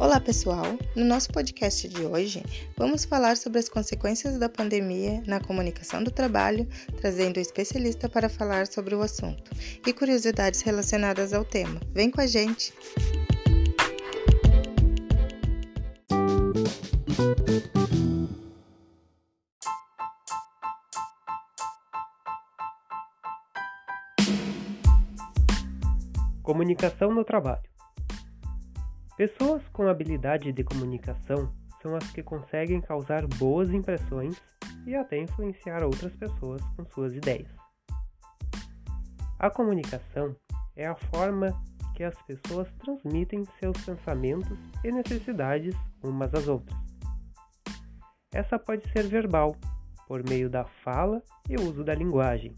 Olá, pessoal! No nosso podcast de hoje, vamos falar sobre as consequências da pandemia na comunicação do trabalho, trazendo um especialista para falar sobre o assunto e curiosidades relacionadas ao tema. Vem com a gente! Comunicação no trabalho. Pessoas com habilidade de comunicação são as que conseguem causar boas impressões e até influenciar outras pessoas com suas ideias. A comunicação é a forma que as pessoas transmitem seus pensamentos e necessidades umas às outras. Essa pode ser verbal, por meio da fala e uso da linguagem,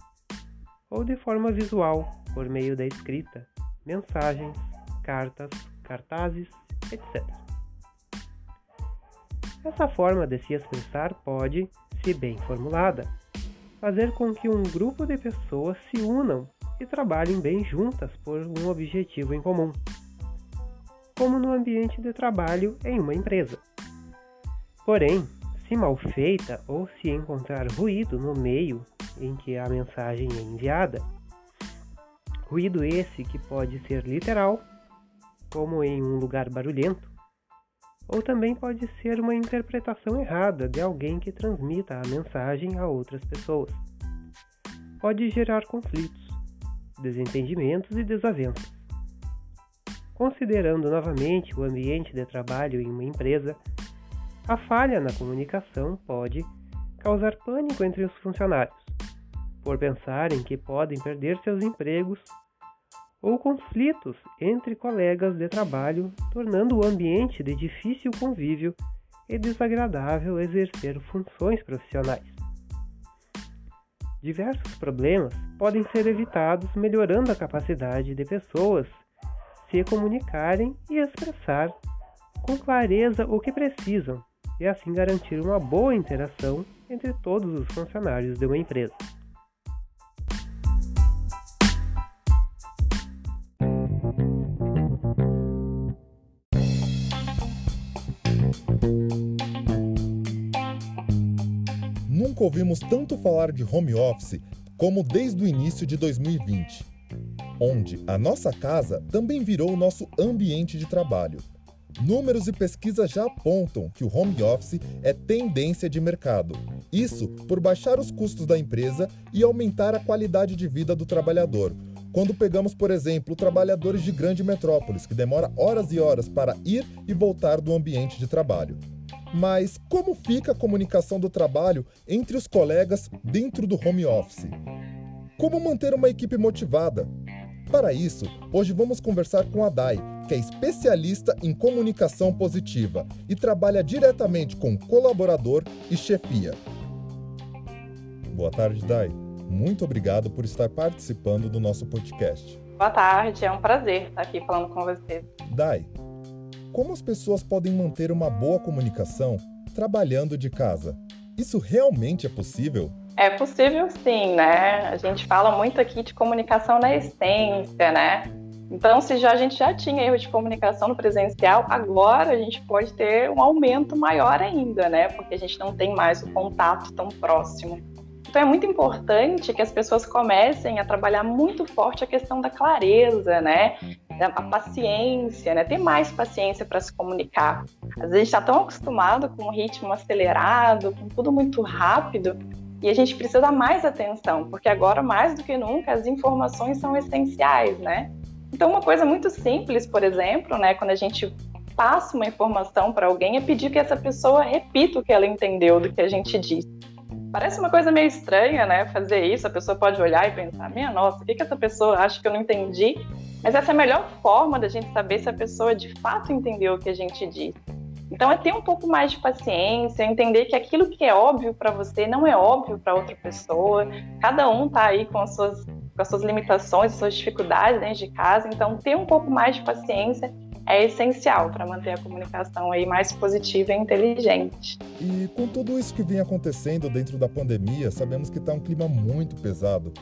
ou de forma visual, por meio da escrita, mensagens, cartas, cartazes, etc. Essa forma de se expressar pode, se bem formulada, fazer com que um grupo de pessoas se unam e trabalhem bem juntas por um objetivo em comum, como no ambiente de trabalho em uma empresa. Porém, se mal feita ou se encontrar ruído no meio em que a mensagem é enviada, ruído esse que pode ser literal como em um lugar barulhento, ou também pode ser uma interpretação errada de alguém que transmita a mensagem a outras pessoas. Pode gerar conflitos, desentendimentos e desavenças. Considerando novamente o ambiente de trabalho em uma empresa, a falha na comunicação pode causar pânico entre os funcionários, por pensarem que podem perder seus empregos ou conflitos entre colegas de trabalho, tornando o ambiente de difícil convívio e desagradável exercer funções profissionais. Diversos problemas podem ser evitados melhorando a capacidade de pessoas se comunicarem e expressar com clareza o que precisam e assim garantir uma boa interação entre todos os funcionários de uma empresa. Nunca ouvimos tanto falar de home office como desde o início de 2020, onde a nossa casa também virou o nosso ambiente de trabalho. Números e pesquisas já apontam que o home office é tendência de mercado. Isso por baixar os custos da empresa e aumentar a qualidade de vida do trabalhador. Quando pegamos, por exemplo, trabalhadores de grande metrópoles que demora horas e horas para ir e voltar do ambiente de trabalho. Mas como fica a comunicação do trabalho entre os colegas dentro do home office? Como manter uma equipe motivada? Para isso, hoje vamos conversar com a Dai, que é especialista em comunicação positiva e trabalha diretamente com colaborador e chefia. Boa tarde, Dai. Muito obrigado por estar participando do nosso podcast. Boa tarde, é um prazer estar aqui falando com você. Dai, como as pessoas podem manter uma boa comunicação trabalhando de casa? Isso realmente é possível? É possível sim, né? A gente fala muito aqui de comunicação na essência, né? Então, se já a gente já tinha erro de comunicação no presencial, agora a gente pode ter um aumento maior ainda, né? Porque a gente não tem mais o contato tão próximo. Então é muito importante que as pessoas comecem a trabalhar muito forte a questão da clareza, né? A paciência, né? Ter mais paciência para se comunicar. Às vezes a gente está tão acostumado com um ritmo acelerado, com tudo muito rápido, e a gente precisa dar mais atenção, porque agora, mais do que nunca, as informações são essenciais, né? Então, uma coisa muito simples, por exemplo, né, quando a gente passa uma informação para alguém, é pedir que essa pessoa repita o que ela entendeu do que a gente disse. Parece uma coisa meio estranha, né? Fazer isso, a pessoa pode olhar e pensar: minha nossa, o que, que essa pessoa acha que eu não entendi? Mas essa é a melhor forma da gente saber se a pessoa de fato entendeu o que a gente disse. Então é ter um pouco mais de paciência, entender que aquilo que é óbvio para você não é óbvio para outra pessoa. Cada um tá aí com as suas, com as suas limitações, suas dificuldades dentro de casa. Então ter um pouco mais de paciência é essencial para manter a comunicação aí mais positiva e inteligente. E com tudo isso que vem acontecendo dentro da pandemia, sabemos que está um clima muito pesado.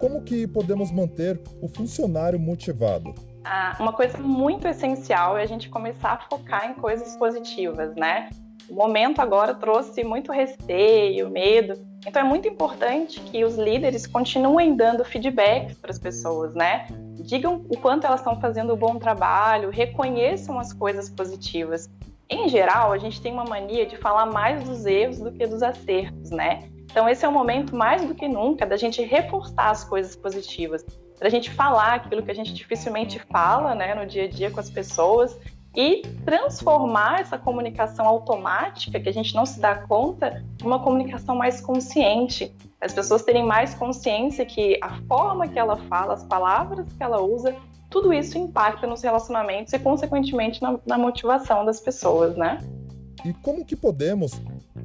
Como que podemos manter o funcionário motivado? ah, uma coisa muito essencial é a gente começar a focar em coisas positivas, né? O momento agora trouxe muito receio, medo. Então é muito importante que os líderes continuem dando feedbacks para as pessoas, né? Digam o quanto elas estão fazendo um bom trabalho, reconheçam as coisas positivas. Em geral, a gente tem uma mania de falar mais dos erros do que dos acertos, né? Então esse é o momento mais do que nunca da gente reforçar as coisas positivas, da gente falar aquilo que a gente dificilmente fala, né, no dia a dia com as pessoas e transformar essa comunicação automática, que a gente não se dá conta, numa comunicação mais consciente. As pessoas terem mais consciência que a forma que ela fala, as palavras que ela usa, tudo isso impacta nos relacionamentos e, consequentemente, na, na motivação das pessoas, né? E como que podemos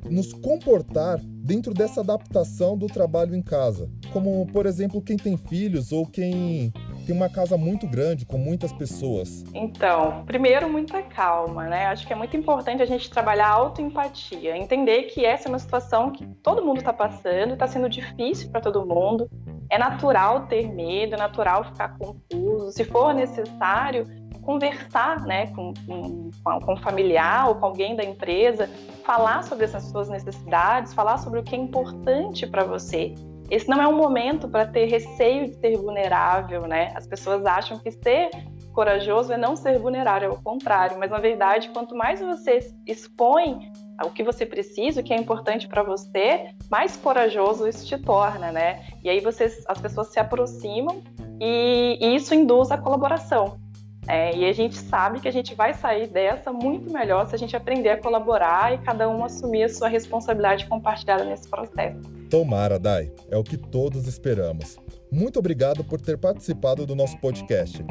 nos comportar dentro dessa adaptação do trabalho em casa? Como, por exemplo, quem tem filhos ou quem tem uma casa muito grande, com muitas pessoas? Então, primeiro, muita calma, né? Acho que é muito importante a gente trabalhar autoempatia, entender que essa é uma situação que todo mundo está passando, está sendo difícil para todo mundo. É natural ter medo, é natural ficar confuso. Se for necessário, conversar né, com, com, com um familiar ou com alguém da empresa, falar sobre essas suas necessidades, falar sobre o que é importante para você. Esse não é um momento para ter receio de ser vulnerável, né? As pessoas acham que ser corajoso é não ser vulnerável, é o contrário. Mas na verdade, quanto mais você expõe o que você precisa, o que é importante para você, mais corajoso isso te torna, né? E aí você, as pessoas se aproximam e, e isso induz a colaboração. É, e a gente sabe que a gente vai sair dessa muito melhor se a gente aprender a colaborar e cada um assumir a sua responsabilidade compartilhada nesse processo. Tomara, Dai. É o que todos esperamos. Muito obrigado por ter participado do nosso podcast.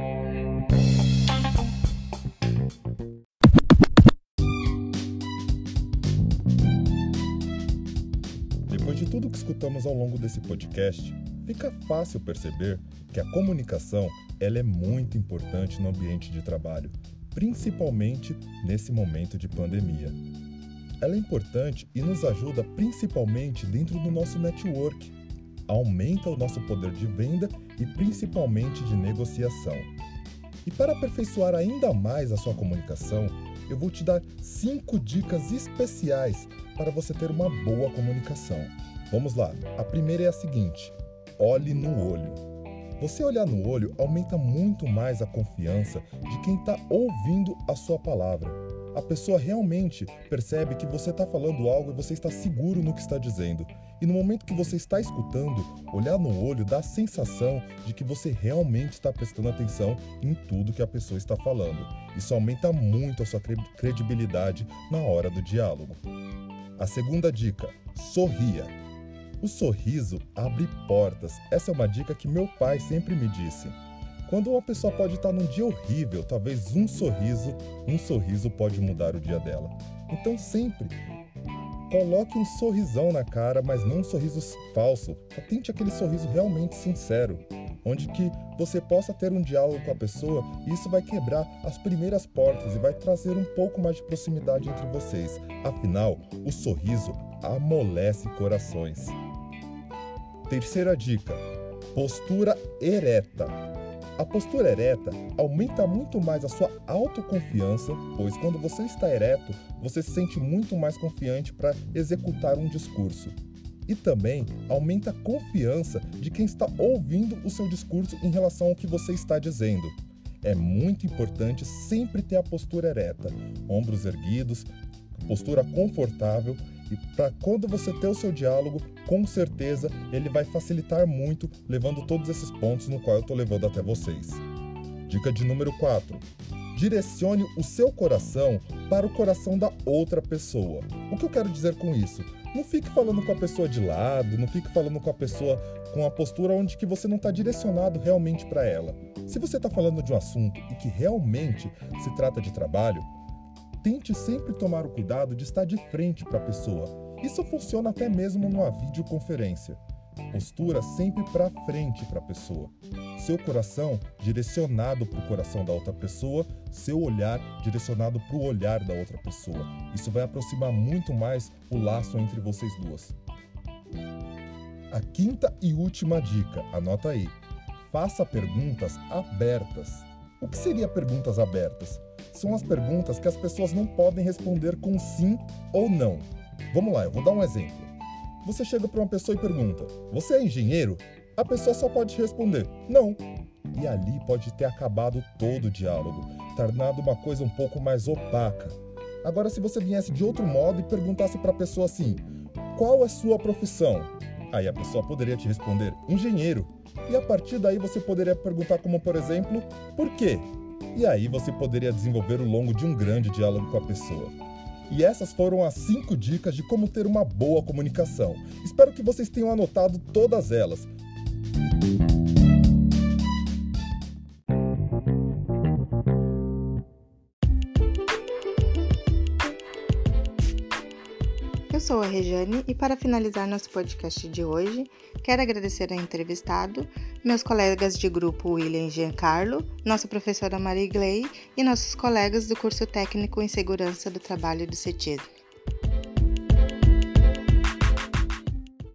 Depois de tudo que escutamos ao longo desse podcast, fica fácil perceber que a comunicação ela é muito importante no ambiente de trabalho, principalmente nesse momento de pandemia. Ela é importante e nos ajuda principalmente dentro do nosso network, aumenta o nosso poder de venda e principalmente de negociação. E para aperfeiçoar ainda mais a sua comunicação, eu vou te dar cinco dicas especiais para você ter uma boa comunicação. Vamos lá. A primeira é a seguinte: olhe no olho. Você olhar no olho aumenta muito mais a confiança de quem está ouvindo a sua palavra. A pessoa realmente percebe que você está falando algo e você está seguro no que está dizendo. E no momento que você está escutando, olhar no olho dá a sensação de que você realmente está prestando atenção em tudo que a pessoa está falando. Isso aumenta muito a sua credibilidade na hora do diálogo. A segunda dica: sorria. O sorriso abre portas. Essa é uma dica que meu pai sempre me disse. Quando uma pessoa pode estar num dia horrível, talvez um sorriso, um sorriso pode mudar o dia dela. Então sempre coloque um sorrisão na cara, mas não um sorriso falso. Tente aquele sorriso realmente sincero, onde que você possa ter um diálogo com a pessoa e isso vai quebrar as primeiras portas e vai trazer um pouco mais de proximidade entre vocês. Afinal, o sorriso amolece corações. Terceira dica: postura ereta. A postura ereta aumenta muito mais a sua autoconfiança, pois quando você está ereto, você se sente muito mais confiante para executar um discurso. E também aumenta a confiança de quem está ouvindo o seu discurso em relação ao que você está dizendo. É muito importante sempre ter a postura ereta, ombros erguidos, postura confortável para quando você ter o seu diálogo, com certeza ele vai facilitar muito, levando todos esses pontos no qual eu estou levando até vocês. Dica de número 4. Direcione o seu coração para o coração da outra pessoa. O que eu quero dizer com isso? Não fique falando com a pessoa de lado, não fique falando com a pessoa com a postura onde que você não está direcionado realmente para ela. Se você está falando de um assunto e que realmente se trata de trabalho, tente sempre tomar o cuidado de estar de frente para a pessoa. Isso funciona até mesmo numa videoconferência. Postura sempre para frente para a pessoa. Seu coração direcionado para o coração da outra pessoa, seu olhar direcionado para o olhar da outra pessoa. Isso vai aproximar muito mais o laço entre vocês duas. A quinta e última dica, anota aí. Faça perguntas abertas. O que seria perguntas abertas? São as perguntas que as pessoas não podem responder com sim ou não. Vamos lá, eu vou dar um exemplo. Você chega para uma pessoa e pergunta: Você é engenheiro? A pessoa só pode responder: Não. E ali pode ter acabado todo o diálogo, tornado uma coisa um pouco mais opaca. Agora, se você viesse de outro modo e perguntasse para a pessoa assim: Qual é sua profissão? Aí a pessoa poderia te responder: Engenheiro. E a partir daí você poderia perguntar, como por exemplo, Por quê? E aí você poderia desenvolver o longo de um grande diálogo com a pessoa. E essas foram as 5 dicas de como ter uma boa comunicação. Espero que vocês tenham anotado todas elas. Eu sou a Rejane e para finalizar nosso podcast de hoje, quero agradecer ao entrevistado, meus colegas de grupo William Giancarlo, nossa professora Marie Gley e nossos colegas do curso técnico em segurança do trabalho do CETISM.